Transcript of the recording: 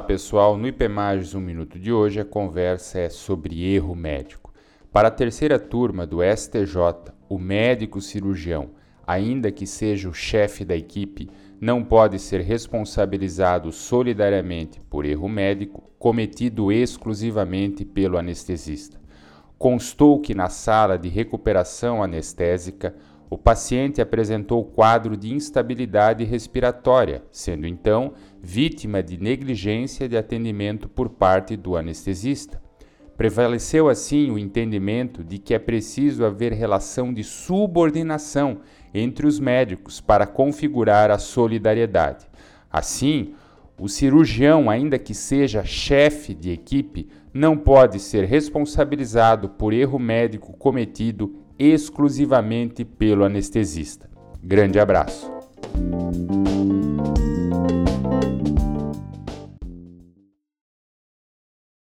pessoal, no IPMAGES 1 Minuto de hoje a conversa é sobre erro médico. Para a terceira turma do STJ, o médico cirurgião, ainda que seja o chefe da equipe, não pode ser responsabilizado solidariamente por erro médico cometido exclusivamente pelo anestesista. Constou que na sala de recuperação anestésica o paciente apresentou quadro de instabilidade respiratória, sendo então vítima de negligência de atendimento por parte do anestesista. Prevaleceu assim o entendimento de que é preciso haver relação de subordinação entre os médicos para configurar a solidariedade. Assim, o cirurgião, ainda que seja chefe de equipe, não pode ser responsabilizado por erro médico cometido exclusivamente pelo anestesista. Grande abraço!